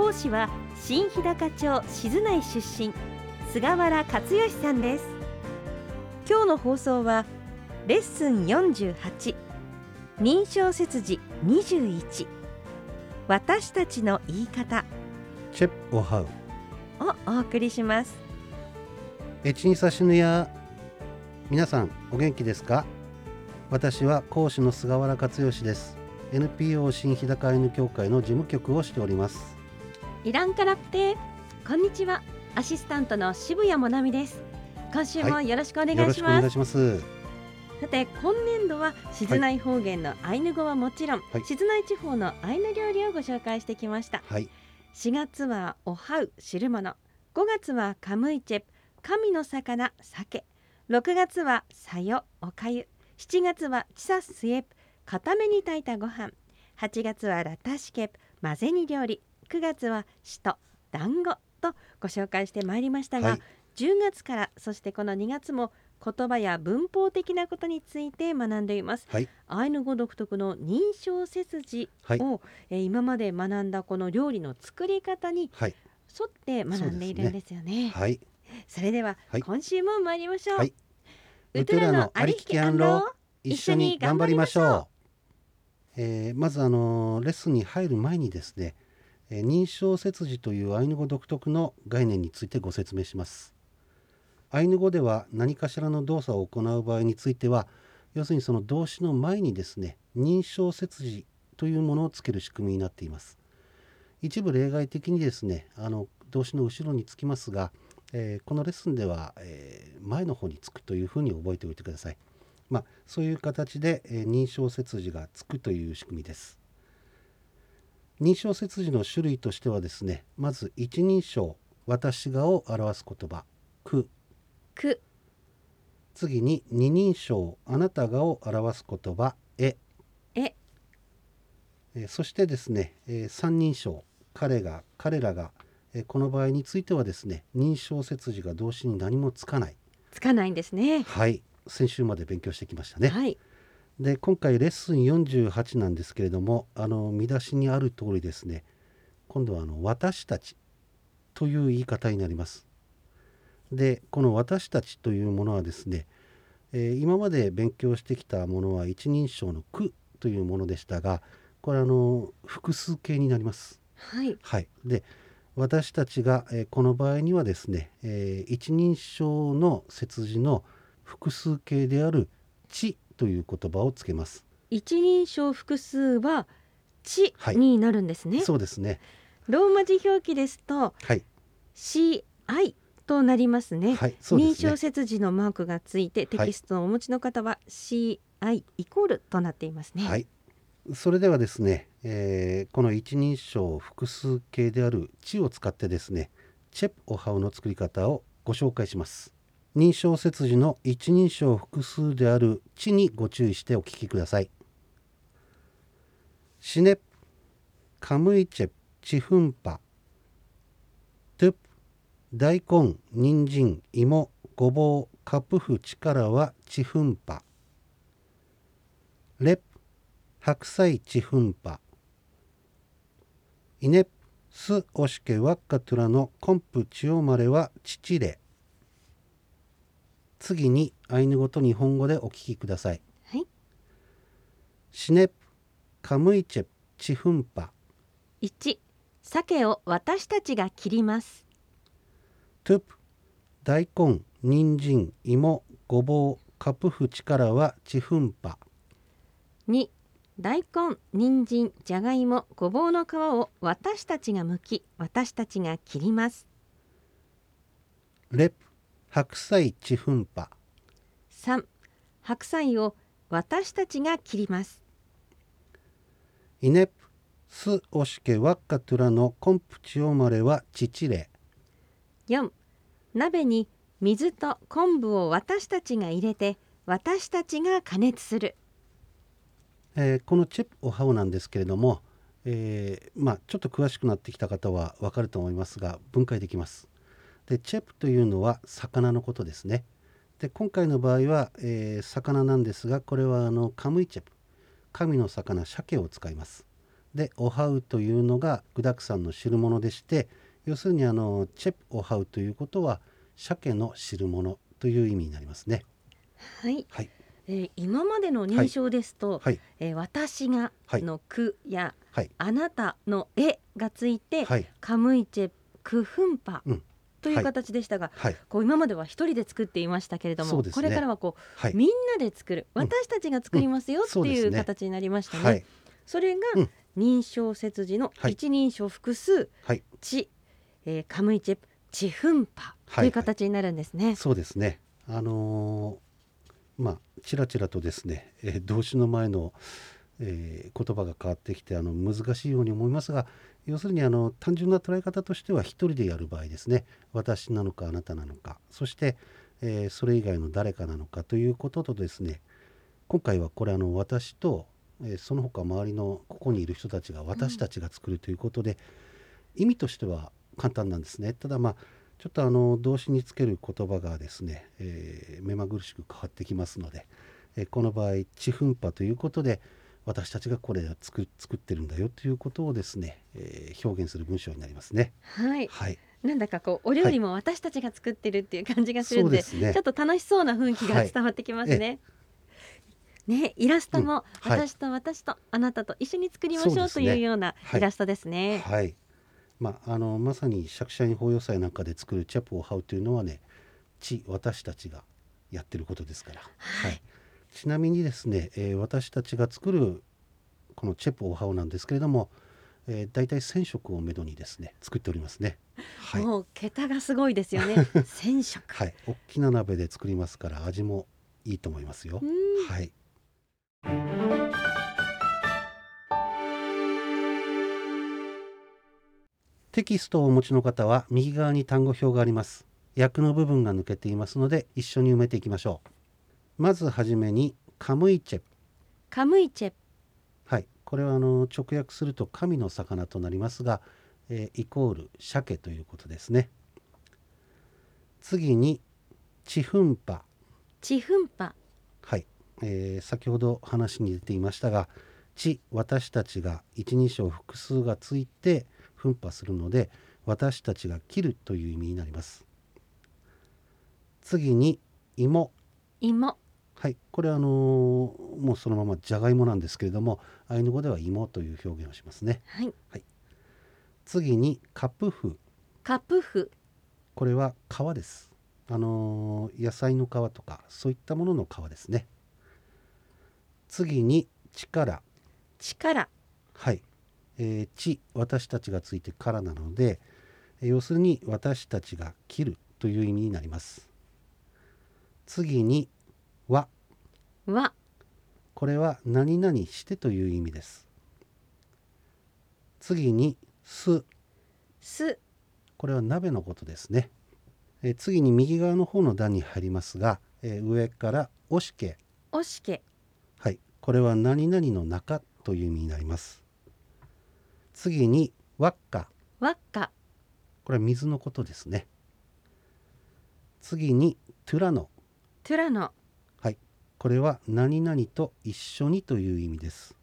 講師は新日高町静内出身菅原克義さんです。今日の放送はレッスン48認証切字21私たちの言い方。チェップオハウ。をお送りします。エチニサシヌヤ皆さんお元気ですか？私は講師の菅原克義です。NPO 新日高アイヌ協会の事務局をしておりますイランカラプテこんにちは。アシスタントの渋谷もなみです。今週もよろしくお願いします、よろしくお願いします。さて今年度は静内方言のアイヌ語はもちろん、はい。静内地方のアイヌ料理をご紹介してきました。はい。4月はおはう汁物。5月はカムイチェプ。神の魚鮭6月はさよおかゆ。7月はチサスエプ。固めに炊いたご飯。8月はラタシケプ。混ぜ煮料理9月はしと団子とご紹介してまいりましたが、はい。10月からそしてこの2月も言葉や文法的なことについて学んでいます。はい。アイヌ語独特の認証切字はい。を、えー今まで学んだこの料理の作り方にはい。沿って学んでいるんですよね。そはい。れでは、はい。今週も参りましょう。はい。ウトゥラのありききアンロ一緒に頑張りましょう、えーまずあのレッスンに入る前にですね、えー認証切字というアイヌ語独特の概念についてご説明します。アイヌ語では何かしらの動作を行う場合については要するにその動詞の前にですね認証切字というものをつける仕組みになっています。一部例外的にですねあの動詞の後ろにつきますが、えーこのレッスンでは、えー前の方につくというふうに覚えておいてください。まあ、そういう形で、えー認証切字がつくという仕組みです。認証切字の種類としてはですねまず一人称私がを表す言葉くく次に二人称あなたがを表す言葉えええーそしてですね、えー三人称彼が彼らが、えーこの場合についてはですね認証切字が動詞に何もつかないつかないんですね。はい先週まで勉強してきましたね。はい。で今回レッスン48なんですけれどもあの見出しにある通りですね今度はあの私たちという言い方になります。でこの私たちというものはですね、えー今まで勉強してきたものは一人称の句というものでしたがこれあの複数形になります。はい。はい、で私たちが、えーこの場合にはですね、えー一人称の切字の複数形である「ち」という言葉をつけます。一人称複数はちはいになるんですね。そうですね。ローマ字表記ですとはい、C I となりますね。はい、すね証。切字のマークがついてテキストをお持ちの方は CI イコールとなっていますね。はい。それではですね、えーこの一人称複数形である「ち」を使ってですね、チェプオハウの作り方をご紹介します。認証切字の一人称複数である「ち」にご注意してお聞きください。シネプ、カムイチェプ、チフンパ、トゥプ、大根、人参、芋、ごぼう、カプフ、力はチフンパ。レプ、白菜チフンパ。イネプ、スオシケワッカトゥラのコンプチオマレはチチレ。次にアイヌ語と日本語でお聞きください。はい。シネプ、カムイチェプ、チフンパ。1鮭を私たちが切りますトゥプ、大根、人参、芋、ごぼう、カプフ力はチフンパ。2大根人参じゃがいもごぼうの皮を私たちが剥き私たちが切りますレプ、白菜チフンパ。3白菜を私たちが切りますイネプ、すおしけわっかトゥラのコンプチオマレは父れ4鍋に水と昆布を私たちが入れて私たちが加熱するえーこのチェプオハオなんですけれども、えーまあ、ちょっと詳しくなってきた方はわかると思いますが分解できます。でチェプというのは魚のことですね。で今回の場合は、えー魚なんですがこれはあのカムイチェプ。神の魚鮭を使います。でオハウというのが具沢山の汁物でして要するにあのチェプオハウということは鮭の汁物という意味になりますね。はい、はい。えー今までの認証ですと、はい。えー私がはい。の句や、はい。あなたの絵がついて、はい。カムイチェクフンパ。うんというはい形でしたが、はい。こう今までは一人で作っていましたけれども、ね。これからはこう、はい。みんなで作るうん。私たちが作りますよっていう形になりましたね。はい。それがうん。認証切字のはい。一人称複数はい。地、えーカムイチェプチフンパとはい。いう形になるんですね。そうですね。あのーまあちらちらとですね、えー動詞の前の、えー言葉が変わってきてあの難しいように思いますが要するにあの単純な捉え方としては一人でやる場合ですね私なのかあなたなのかそして、えーそれ以外の誰かなのかということとですね今回はこれあの私と、えーその他周りのここにいる人たちが私たちが作るということで、意味としては簡単なんですね。ただまあちょっとあの動詞につける言葉がですね、えー目まぐるしく変わってきますので、えこの場合「ちふんぱ」ということで私たちがこれを作作ってるんだよということをですね、えー表現する文章になりますね。はい、はい、なんだかこうお料理も私たちが作ってるっていう感じがするんで,、そうですね。ちょっと楽しそうな雰囲気が伝わってきますね。ね、イラストもうん。はい。私と私とあなたと一緒に作りましょうというようなはい。イラストですね。はい。まあ、あのまさに釈迦院法要祭なんかで作るチャプを這うというのはね地私たちがやってることですから、はいちなみにですね、えー私たちが作るこのチェプオハオなんですけれども、えー、大体1000食をめどにですね作っておりますね。はい、もう桁がすごいですよね。千色。はい、大きな鍋で作りますから味もいいと思いますよう。んはい。テキストをお持ちの方は右側に単語表があります。訳の部分が抜けていますので一緒に埋めていきましょう。まずはじめにカムイチェ。プ。カムイチェ。はい、これはあの直訳すると神の魚となりますが、えーイコール鮭ということですね。次にチフンパ。チフンパ。はい、えー先ほど話に出ていましたが「地」私たちが一人称複数がついて奮破するので私たちが切るという意味になります。次に芋芋はい。これはあのーもうそのままじゃがいもなんですけれどもアイヌ語では芋という表現をしますね。はい。次にカプフカプフこれは皮です。あのー野菜の皮とかそういったものの皮ですね。次に力。力。はい、えー地私たちがついてからなので、えー要するに私たちが切るという意味になります。次にははこれは何々してという意味です。次にす。す。これは鍋のことですね、えー次に右側の方の段に入りますが、えー上からおしけ。おしけ。はい、これは何々の中という意味になります。次に輪っか。わっか。これは水のことですね。次にトゥラノトゥラノはいこれは何々と一緒にという意味です。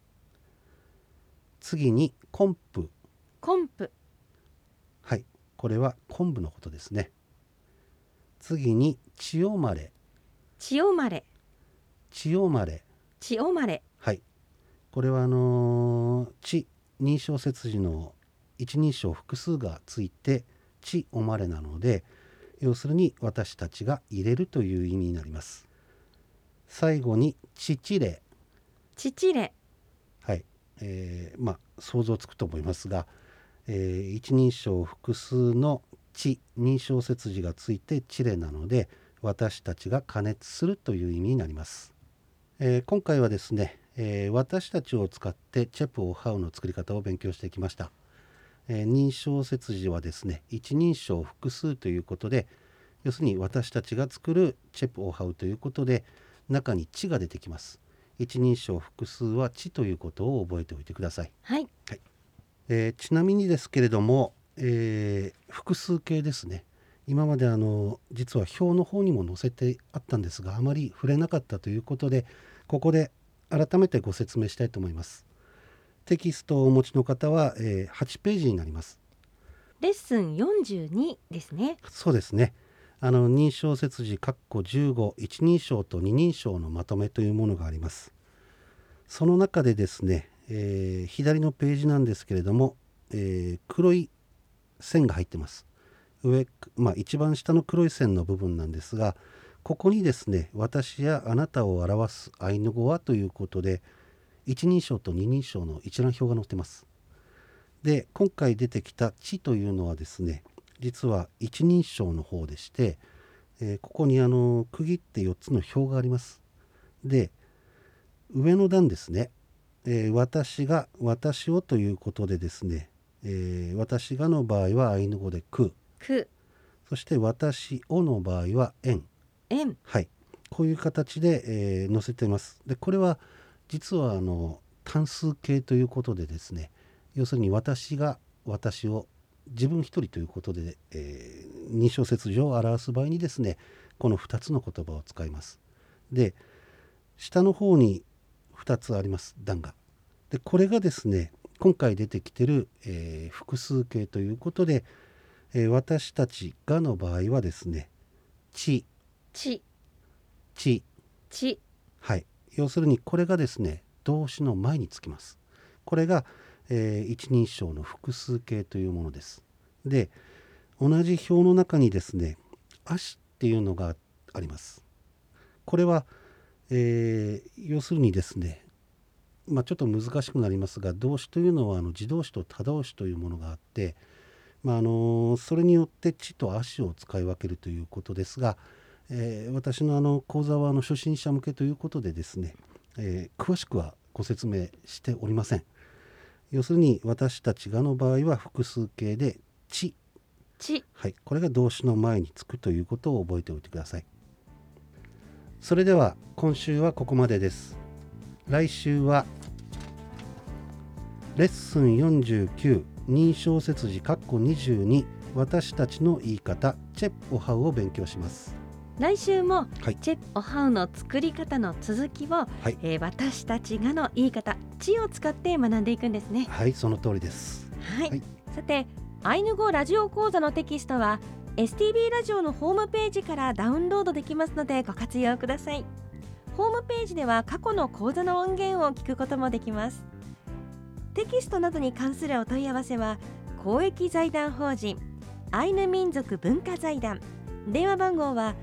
次にコンプ。コンプ。はい。これは昆布のことですね。次に千代まれ千代まれ千代まれ千代まれはい。これはあのー地認証切字の一人称複数がついて地おまれなので要するに私たちが入れるという意味になります最後に父霊。父霊。はい、えーまあ想像つくと思いますが、えー一人称複数の地認証切字がついて地霊なので私たちが加熱するという意味になります、えー今回はですね、えー私たちを使ってチェプオハウの作り方を勉強してきました、えー認証切字はですね一人称複数ということで要するに私たちが作るチェプオハウということで中に「地」が出てきます。一人称複数は「地」ということを覚えておいてください。はい。えーちなみにですけれども、えー複数形ですね。今まであの実は表の方にも載せてあったんですがあまり触れなかったということでここで改めてご説明したいと思います。テキストをお持ちの方は、えー8ページになります。レッスン42ですね。そうですねあの認証切字括弧15一人称と二人称のまとめというものがあります。その中でですね、えー左のページなんですけれども、えー黒い線が入ってます。上、まあ、一番下の黒い線の部分なんですがここにですね私やあなたを表すアイヌ語はということで一人称と二人称の一覧表が載ってます。で今回出てきた「地」というのはですね実は一人称の方でして、えーここにあの区切って4つの表があります。で上の段ですね、えー私が私をということでですね、えー私がの場合はアイヌ語で「く。く」そして私をの場合は「円円はい。こういう形で、えー載せています。でこれは実はあの単数形ということでですね要するに私が私を自分一人ということで、えー認証切除を表す場合にですねこの2つの言葉を使います。で下の方に2つあります段が。でこれがですね今回出てきてる、えー複数形ということで、えー私たちがの場合はですねち。ち。ち。ち。はい。要するにこれがですね動詞の前につきます。これが、えー一人称の複数形というものです。で同じ表の中にですね足っていうのがあります。これは、えー要するにですねまあちょっと難しくなりますが動詞というのはあの自動詞と他動詞というものがあってまああのそれによって地と足を使い分けるということですが、えー私のあの講座はあの初心者向けということでですね、えー詳しくはご説明しておりません。要するに私たちがの場合は複数形で地ち。はい。これが動詞の前につくということを覚えておいてください。それでは今週はここまでです。来週はレッスン49認証切字括弧22私たちの言い方チェップオハウを勉強します来週もはい。チェッオハウの作り方の続きを、はい。えー私たちがの言い方「ち」を使って学んでいくんですね。はいその通りです。はい、はい。さてアイヌ語ラジオ講座のテキストは STB ラジオのホームページからダウンロードできますのでご活用ください。ホームページでは過去の講座の音源を聞くこともできます。テキストなどに関するお問い合わせは公益財団法人アイヌ民族文化財団。電話番号は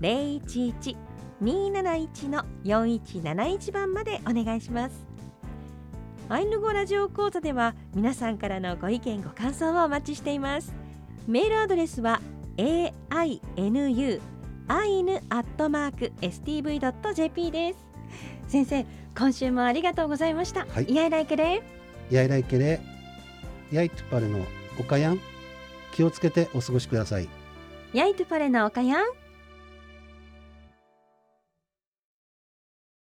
011-271-4171番までお願いします。アイヌ語ラジオ講座では皆さんからのご意見ご感想をお待ちしています。メールアドレスは ainu アイヌアットマーク stv.jp です。先生今週もありがとうございました、はい。イヤイライケレやいらいけれやいとパルのおかやん気をつけてお過ごしください。ヤイトパレのおかやん